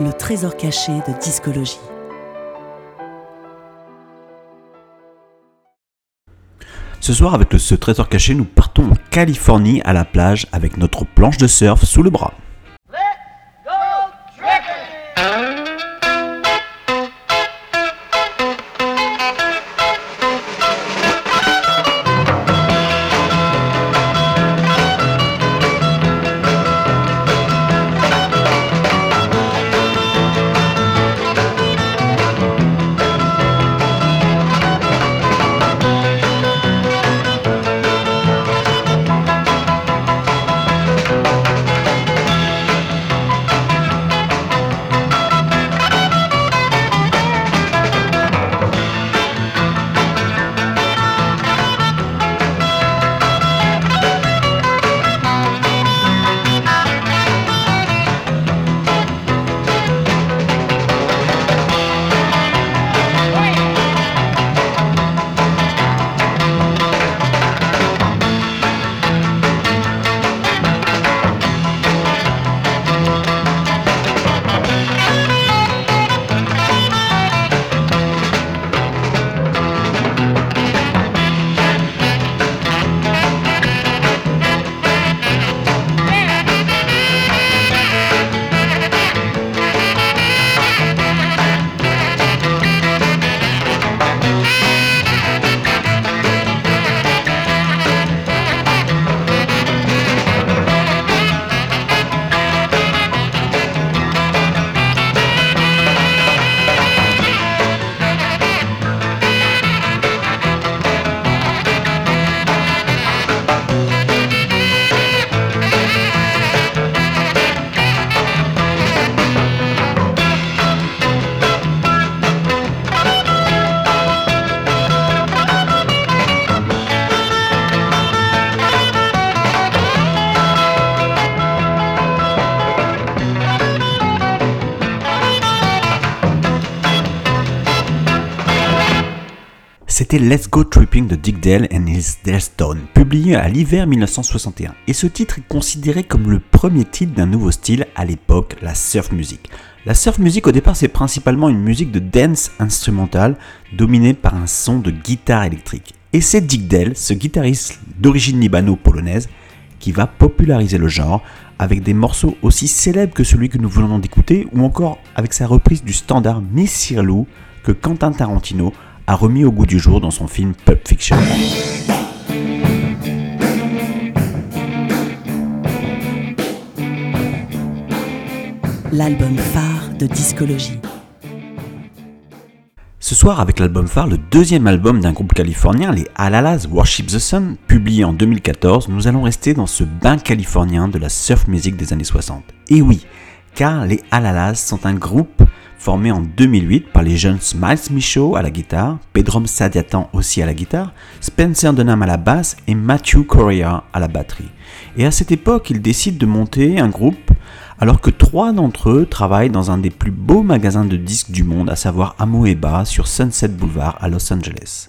Le trésor caché de discologie. Ce soir, avec ce trésor caché, nous partons en Californie à la plage avec notre planche de surf sous le bras. C'était Let's Go Tripping de Dick Dale and His Stone, publié à l'hiver 1961. Et ce titre est considéré comme le premier titre d'un nouveau style à l'époque, la surf music. La surf music au départ c'est principalement une musique de dance instrumentale dominée par un son de guitare électrique. Et c'est Dick Dale, ce guitariste d'origine libano-polonaise, qui va populariser le genre avec des morceaux aussi célèbres que celui que nous venons d'écouter ou encore avec sa reprise du standard Miss Sirlou que Quentin Tarantino a remis au goût du jour dans son film Pulp Fiction. L'album phare de discologie. Ce soir, avec l'album phare, le deuxième album d'un groupe californien, les Alalas Worship the Sun, publié en 2014, nous allons rester dans ce bain californien de la surf music des années 60. Et oui, car les Alalas sont un groupe formé en 2008 par les jeunes Miles Michaud à la guitare, Pedrom Sadiatan aussi à la guitare, Spencer Dunham à la basse et Matthew Correa à la batterie. Et à cette époque, ils décident de monter un groupe alors que trois d'entre eux travaillent dans un des plus beaux magasins de disques du monde, à savoir Amoeba sur Sunset Boulevard à Los Angeles.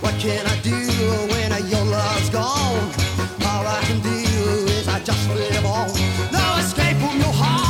What can I do when your love's gone? All I can do is I just live on. No escape from your heart.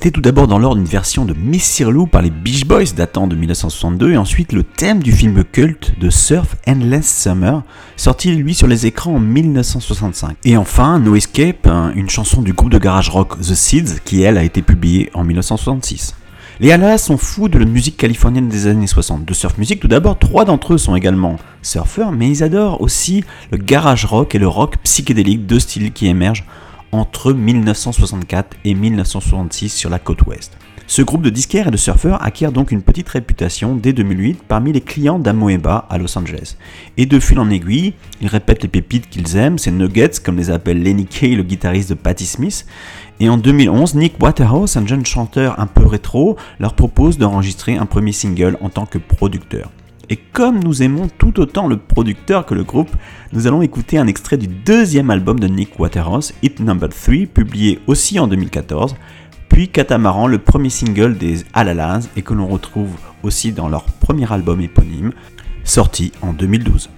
C'était tout d'abord dans l'ordre une version de Miss Lou par les Beach Boys datant de 1962 et ensuite le thème du film culte de Surf Endless Summer, sorti lui sur les écrans en 1965. Et enfin No Escape, une chanson du groupe de garage rock The Seeds qui elle a été publiée en 1966. Les Alas sont fous de la musique californienne des années 60. De surf music, tout d'abord, trois d'entre eux sont également surfeurs, mais ils adorent aussi le garage rock et le rock psychédélique, deux styles qui émergent entre 1964 et 1966 sur la côte ouest. Ce groupe de disquaires et de surfeurs acquiert donc une petite réputation dès 2008 parmi les clients d'Amoeba à Los Angeles. Et de fil en aiguille, ils répètent les pépites qu'ils aiment, ces nuggets comme les appelle Lenny Kay, le guitariste de Patti Smith, et en 2011, Nick Waterhouse, un jeune chanteur un peu rétro, leur propose d'enregistrer un premier single en tant que producteur. Et comme nous aimons tout autant le producteur que le groupe, nous allons écouter un extrait du deuxième album de Nick Waterhouse, Hit Number 3, publié aussi en 2014, puis Catamaran, le premier single des Alalaz et que l'on retrouve aussi dans leur premier album éponyme, sorti en 2012.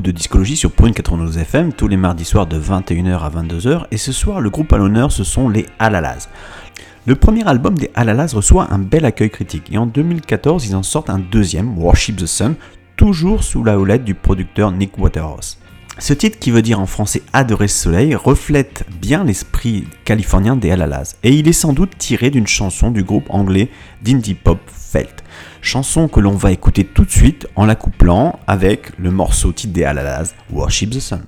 De Discologie sur Prune 92 FM tous les mardis soirs de 21h à 22h et ce soir le groupe à l'honneur ce sont les Alalas. Le premier album des Alalas reçoit un bel accueil critique et en 2014 ils en sortent un deuxième, Worship the Sun, toujours sous la houlette du producteur Nick Waterhouse. Ce titre, qui veut dire en français Adorer le soleil, reflète bien l'esprit californien des Alalas, et il est sans doute tiré d'une chanson du groupe anglais d'indie pop. Chanson que l'on va écouter tout de suite en la couplant avec le morceau titre des Worship the Sun.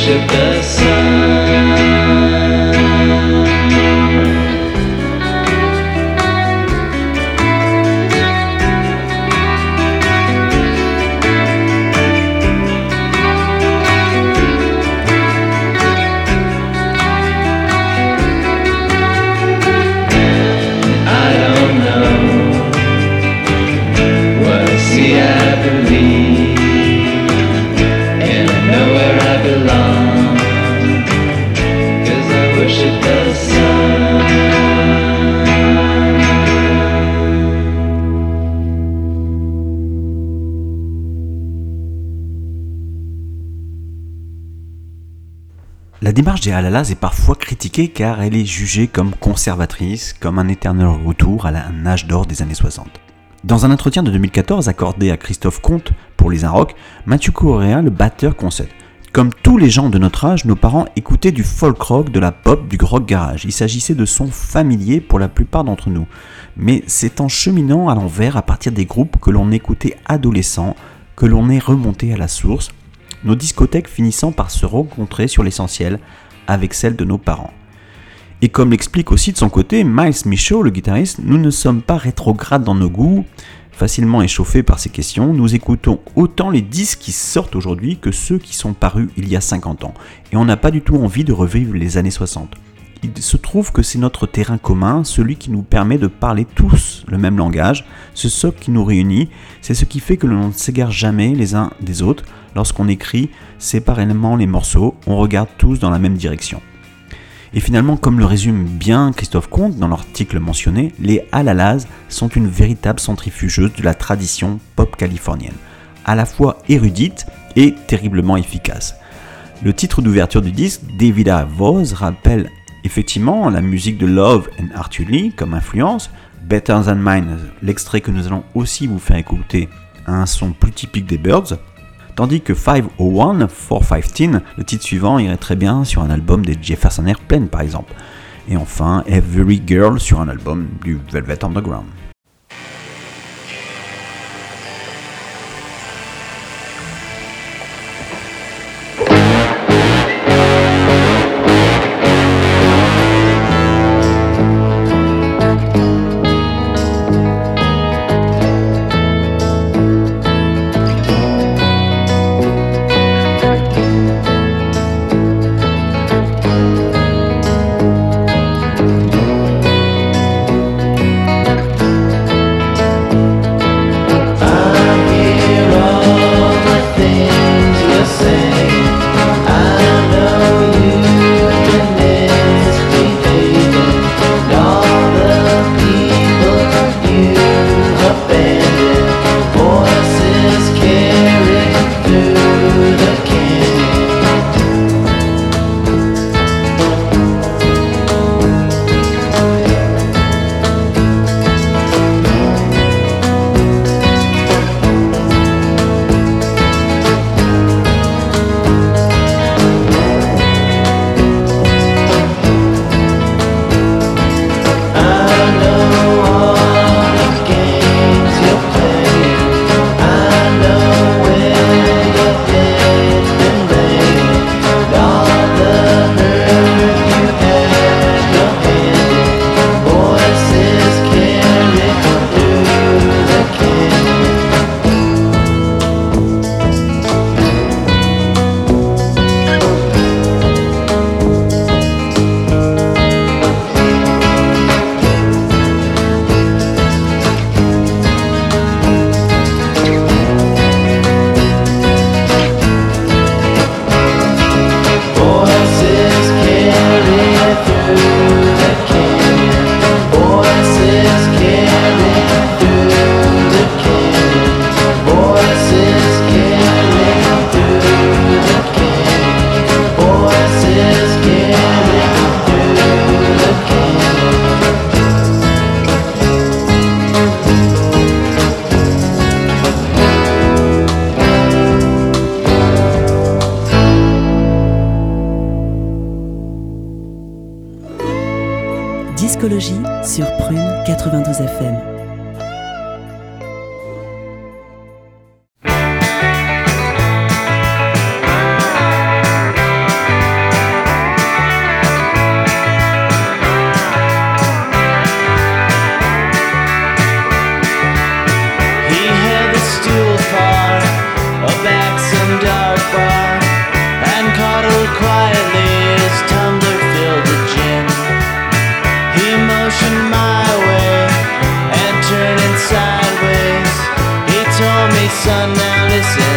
Worship the sun. Halalas est parfois critiquée car elle est jugée comme conservatrice, comme un éternel retour à un âge d'or des années 60. Dans un entretien de 2014 accordé à Christophe Comte pour les Rock, Mathieu Correa, le batteur, concède Comme tous les gens de notre âge, nos parents écoutaient du folk rock, de la pop, du rock garage. Il s'agissait de sons familiers pour la plupart d'entre nous. Mais c'est en cheminant à l'envers à partir des groupes que l'on écoutait adolescent que l'on est remonté à la source, nos discothèques finissant par se rencontrer sur l'essentiel avec celles de nos parents. Et comme l'explique aussi de son côté Miles Michaud, le guitariste, nous ne sommes pas rétrogrades dans nos goûts, facilement échauffés par ces questions, nous écoutons autant les disques qui sortent aujourd'hui que ceux qui sont parus il y a 50 ans. Et on n'a pas du tout envie de revivre les années 60. Il se trouve que c'est notre terrain commun, celui qui nous permet de parler tous le même langage, ce socle qui nous réunit, c'est ce qui fait que l'on ne s'égare jamais les uns des autres. Lorsqu'on écrit séparément les morceaux, on regarde tous dans la même direction. Et finalement, comme le résume bien Christophe Comte dans l'article mentionné, les Halalas sont une véritable centrifugeuse de la tradition pop californienne, à la fois érudite et terriblement efficace. Le titre d'ouverture du disque, Davida Voz, rappelle effectivement la musique de Love and Arthur Lee comme influence. Better Than Mine, l'extrait que nous allons aussi vous faire écouter, a un son plus typique des Birds. Tandis que 501, 415, le titre suivant irait très bien sur un album des Jefferson Airplane par exemple. Et enfin, Every Girl sur un album du Velvet Underground. sundown now listen.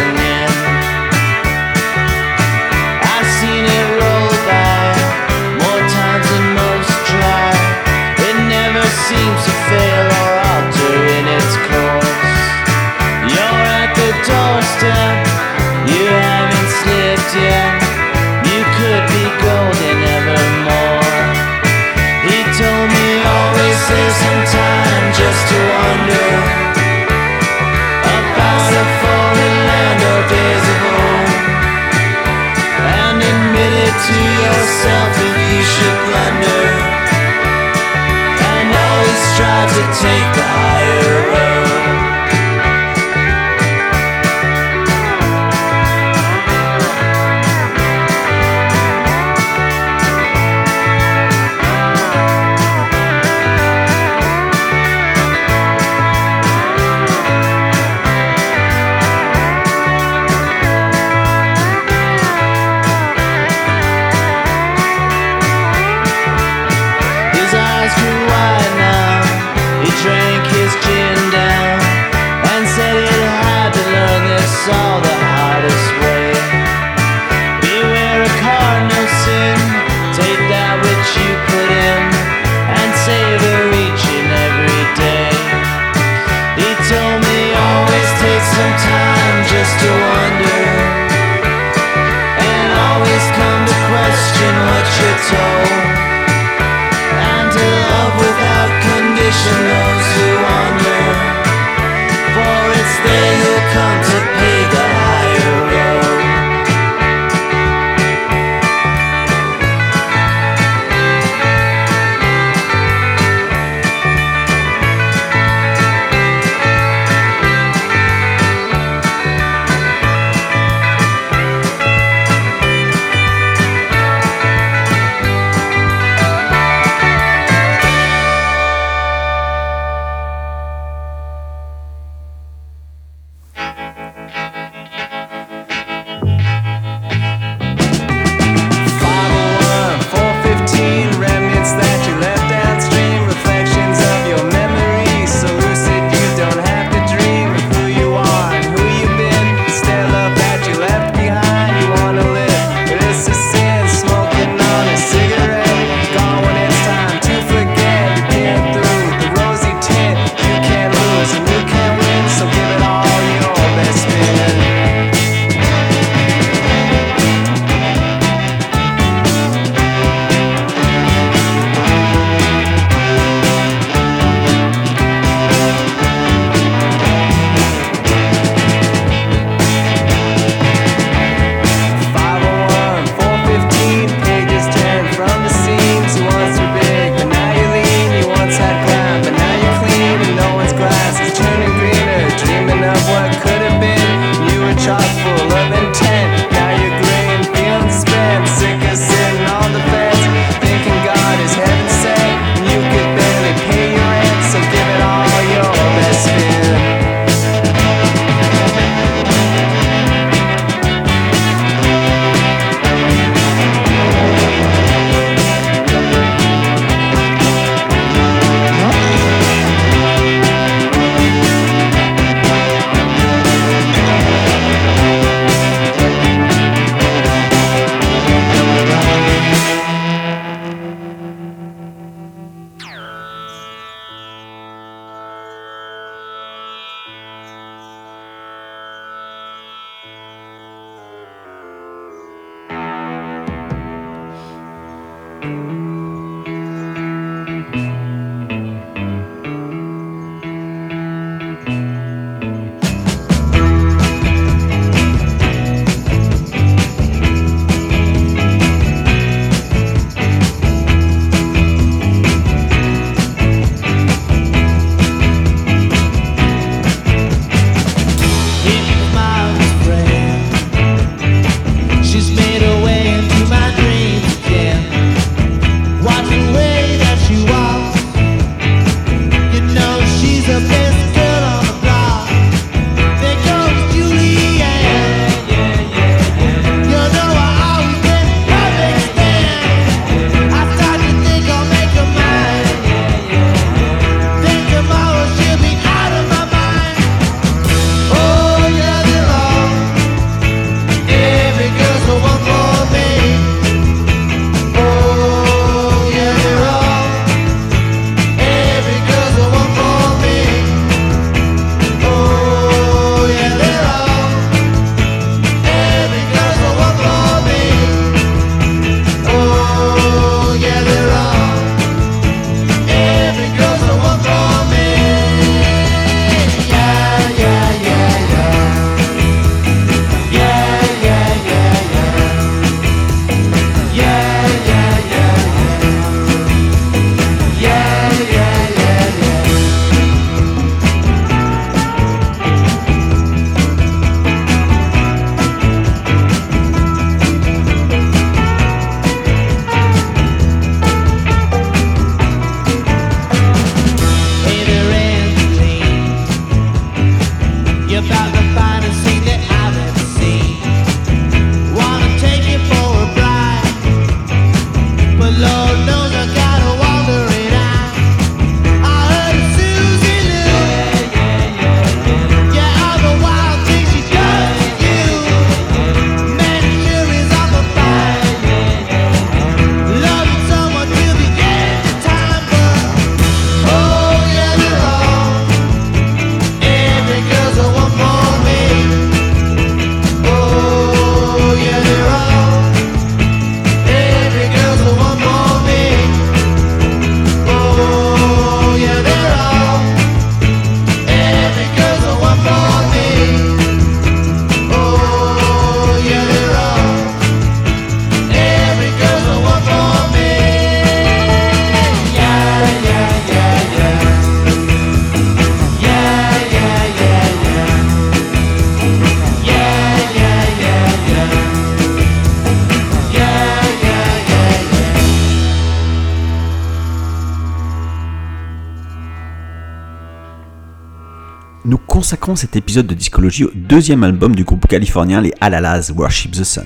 cet épisode de Discologie au deuxième album du groupe californien les Alalas Worship the Sun.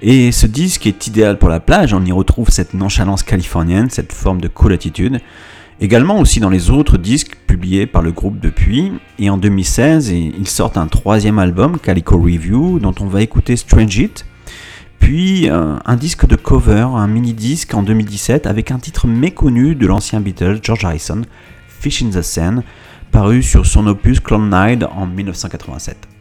Et ce disque est idéal pour la plage, on y retrouve cette nonchalance californienne, cette forme de cool attitude. Également aussi dans les autres disques publiés par le groupe depuis, et en 2016, ils sortent un troisième album, Calico Review, dont on va écouter Strange It, puis euh, un disque de cover, un mini-disque en 2017 avec un titre méconnu de l'ancien Beatles George Harrison, Fish in the Sand, paru sur son opus Clone Night en 1987.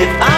if I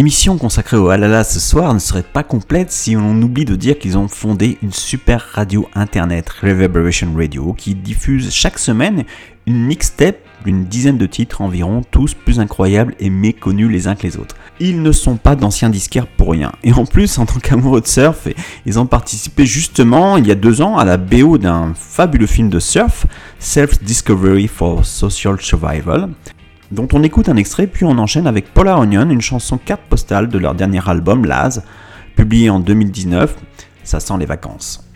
L'émission consacrée au Halala ce soir ne serait pas complète si on oublie de dire qu'ils ont fondé une super radio internet, Reverberation Radio, qui diffuse chaque semaine une mixtape d'une dizaine de titres environ, tous plus incroyables et méconnus les uns que les autres. Ils ne sont pas d'anciens disquaires pour rien. Et en plus, en tant qu'amoureux de surf, ils ont participé justement il y a deux ans à la BO d'un fabuleux film de surf, Self Discovery for Social Survival, dont on écoute un extrait puis on enchaîne avec Polar Onion, une chanson carte postale de leur dernier album Laz, publié en 2019. Ça sent les vacances.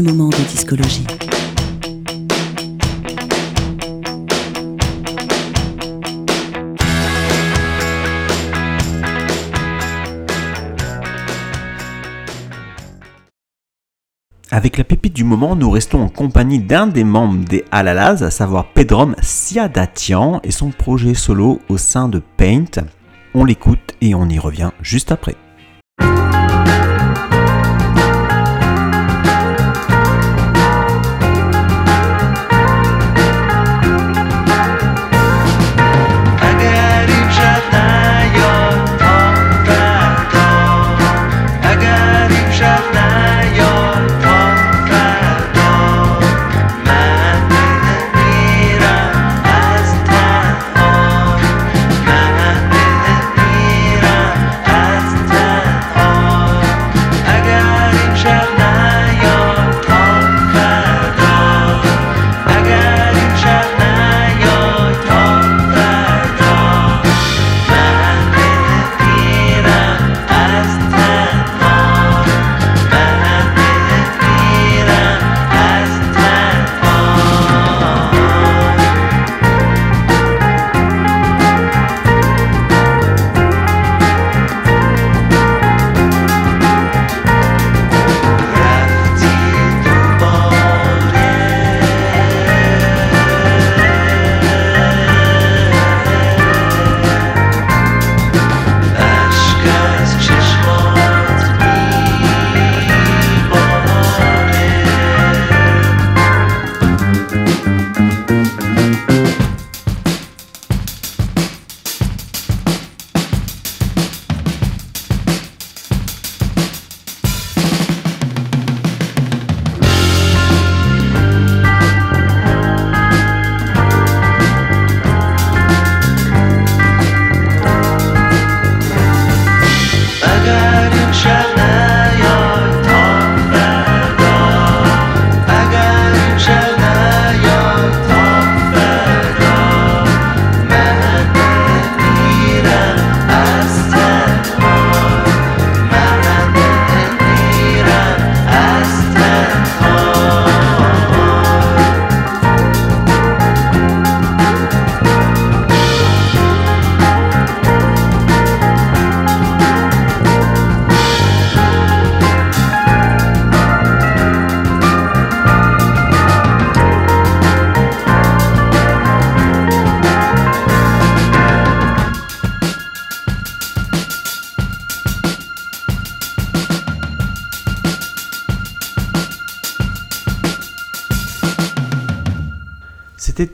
Moment de discologie. Avec la pépite du moment, nous restons en compagnie d'un des membres des Alalaz, à savoir Pedrom Siadatian et son projet solo au sein de Paint. On l'écoute et on y revient juste après.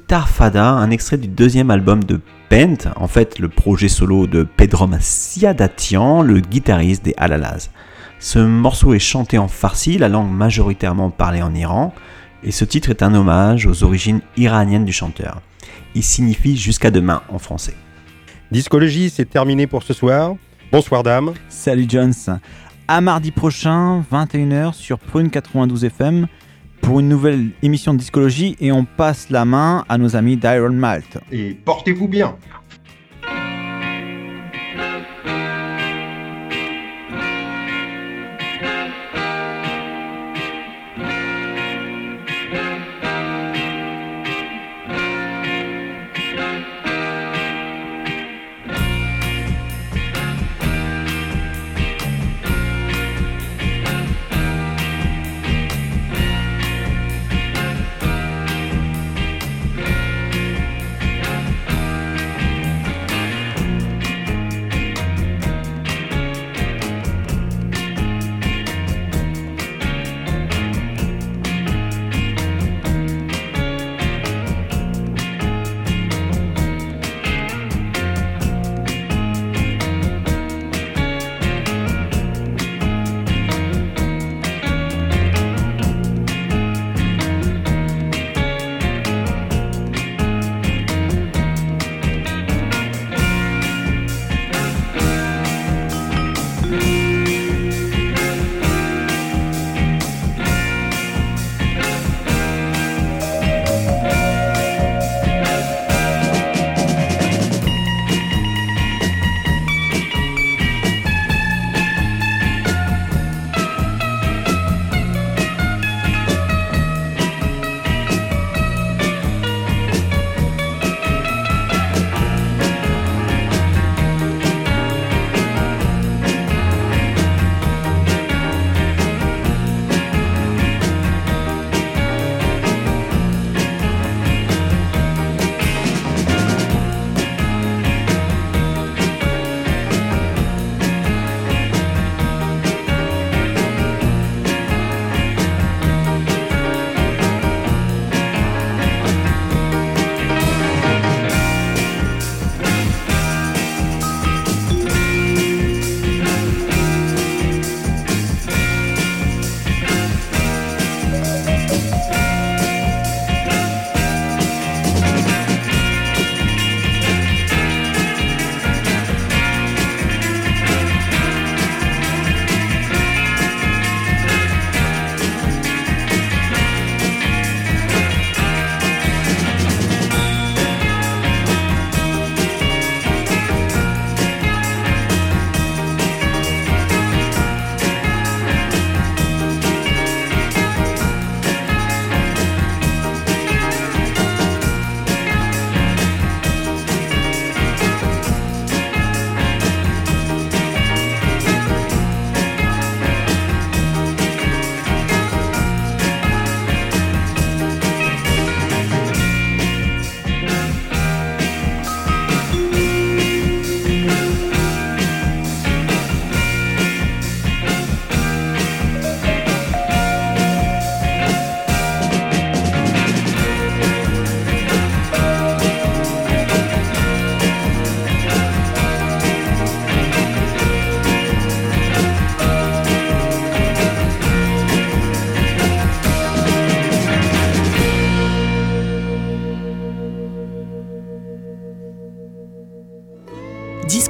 C'était Tarfada, un extrait du deuxième album de Pent, en fait le projet solo de Pedrom Siadatian, le guitariste des Alalaz. Ce morceau est chanté en farsi, la langue majoritairement parlée en Iran, et ce titre est un hommage aux origines iraniennes du chanteur. Il signifie jusqu'à demain en français. Discologie, c'est terminé pour ce soir. Bonsoir dame. Salut Jones. À mardi prochain, 21h sur Prune 92 FM pour une nouvelle émission de discologie et on passe la main à nos amis d'Iron Malt. Et portez-vous bien.